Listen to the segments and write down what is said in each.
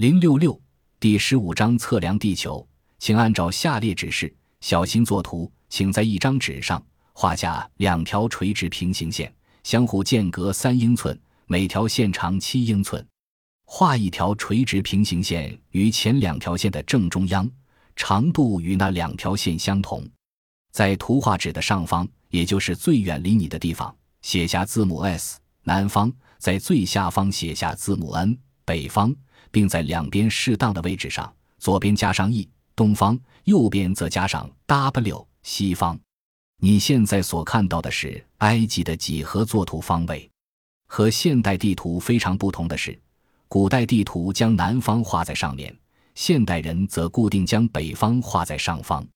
零六六第十五章测量地球，请按照下列指示小心作图。请在一张纸上画下两条垂直平行线，相互间隔三英寸，每条线长七英寸。画一条垂直平行线于前两条线的正中央，长度与那两条线相同。在图画纸的上方，也就是最远离你的地方，写下字母 S，南方；在最下方写下字母 N，北方。并在两边适当的位置上，左边加上 E 东方，右边则加上 W 西方。你现在所看到的是埃及的几何作图方位。和现代地图非常不同的是，古代地图将南方画在上面，现代人则固定将北方画在上方。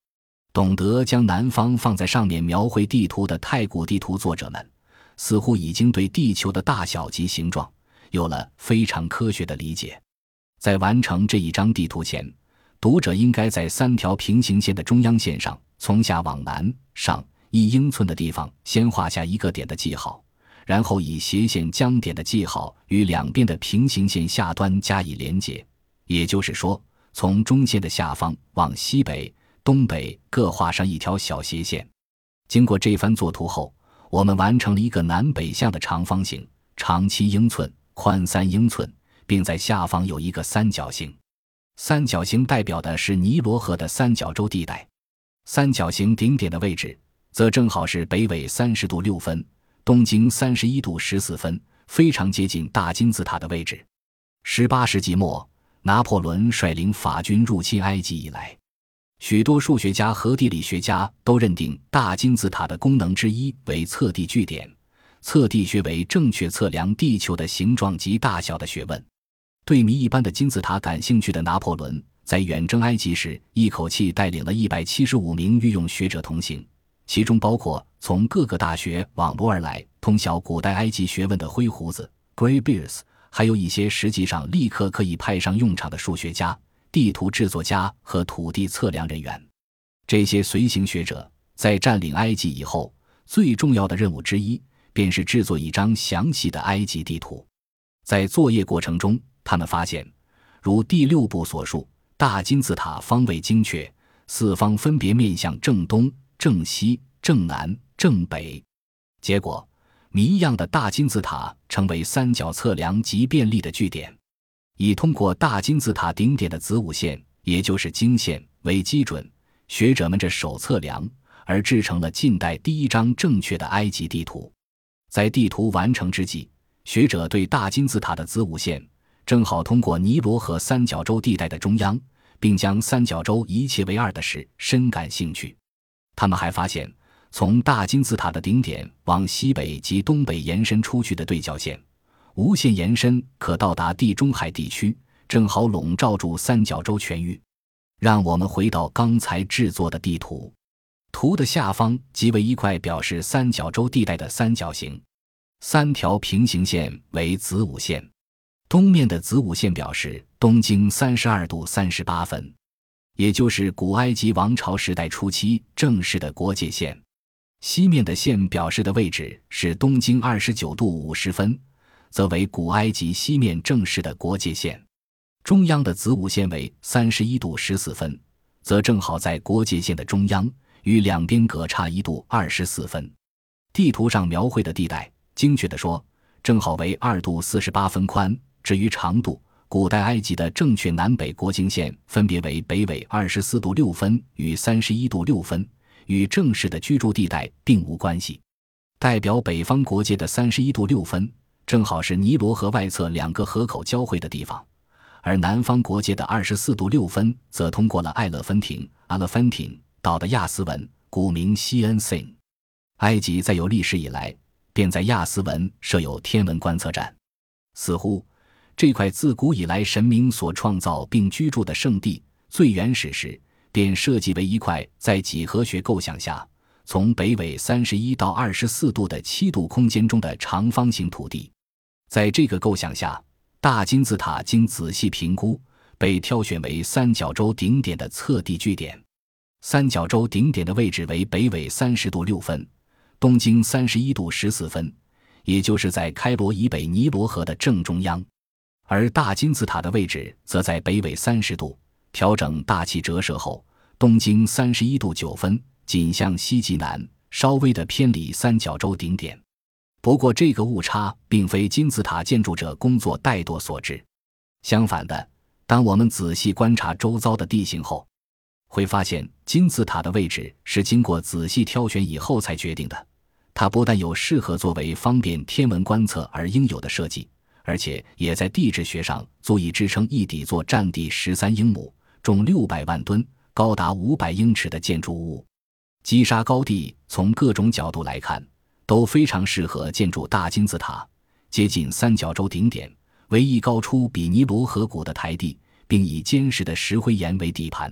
懂得将南方放在上面描绘地图的太古地图作者们，似乎已经对地球的大小及形状有了非常科学的理解。在完成这一张地图前，读者应该在三条平行线的中央线上，从下往南上一英寸的地方先画下一个点的记号，然后以斜线将点的记号与两边的平行线下端加以连接。也就是说，从中线的下方往西北、东北各画上一条小斜线。经过这番作图后，我们完成了一个南北向的长方形，长七英寸，宽三英寸。并在下方有一个三角形，三角形代表的是尼罗河的三角洲地带。三角形顶点的位置则正好是北纬三十度六分，东经三十一度十四分，非常接近大金字塔的位置。十八世纪末，拿破仑率领法军入侵埃及以来，许多数学家和地理学家都认定大金字塔的功能之一为测地据点。测地学为正确测量地球的形状及大小的学问。对谜一般的金字塔感兴趣的拿破仑，在远征埃及时，一口气带领了一百七十五名御用学者同行，其中包括从各个大学网罗而来、通晓古代埃及学问的灰胡子 （Gray Bears），还有一些实际上立刻可以派上用场的数学家、地图制作家和土地测量人员。这些随行学者在占领埃及以后，最重要的任务之一，便是制作一张详细的埃及地图。在作业过程中，他们发现，如第六步所述，大金字塔方位精确，四方分别面向正东、正西、正南、正北。结果，谜一样的大金字塔成为三角测量极便利的据点。以通过大金字塔顶点的子午线，也就是经线为基准，学者们这手测量，而制成了近代第一张正确的埃及地图。在地图完成之际，学者对大金字塔的子午线。正好通过尼罗河三角洲地带的中央，并将三角洲一切为二的事深感兴趣。他们还发现，从大金字塔的顶点往西北及东北延伸出去的对角线，无限延伸可到达地中海地区，正好笼罩住三角洲全域。让我们回到刚才制作的地图，图的下方即为一块表示三角洲地带的三角形，三条平行线为子午线。东面的子午线表示东经三十二度三十八分，也就是古埃及王朝时代初期正式的国界线；西面的线表示的位置是东经二十九度五十分，则为古埃及西面正式的国界线；中央的子午线为三十一度十四分，则正好在国界线的中央，与两边隔差一度二十四分。地图上描绘的地带，精确地说，正好为二度四十八分宽。至于长度，古代埃及的正确南北国境线分别为北纬二十四度六分与三十一度六分，与正式的居住地带并无关系。代表北方国界的三十一度六分，正好是尼罗河外侧两个河口交汇的地方；而南方国界的二十四度六分，则通过了艾勒芬廷 （Alefint） 岛的亚斯文，古名西恩森。埃及在有历史以来，便在亚斯文设有天文观测站，似乎。这块自古以来神明所创造并居住的圣地，最原始时便设计为一块在几何学构想下，从北纬三十一到二十四度的七度空间中的长方形土地。在这个构想下，大金字塔经仔细评估，被挑选为三角洲顶点的测地据点。三角洲顶点的位置为北纬三十度六分，东经三十一度十四分，也就是在开罗以北尼罗河的正中央。而大金字塔的位置则在北纬三十度，调整大气折射后，东经三十一度九分，仅向西极南，稍微的偏离三角洲顶点。不过，这个误差并非金字塔建筑者工作怠惰所致。相反的，当我们仔细观察周遭的地形后，会发现金字塔的位置是经过仔细挑选以后才决定的。它不但有适合作为方便天文观测而应有的设计，而且也在地质学上足以支撑一底座占地十三英亩、重六百万吨、高达五百英尺的建筑物。基沙高地从各种角度来看。都非常适合建筑大金字塔，接近三角洲顶点，唯一高出比尼罗河谷的台地，并以坚实的石灰岩为底盘。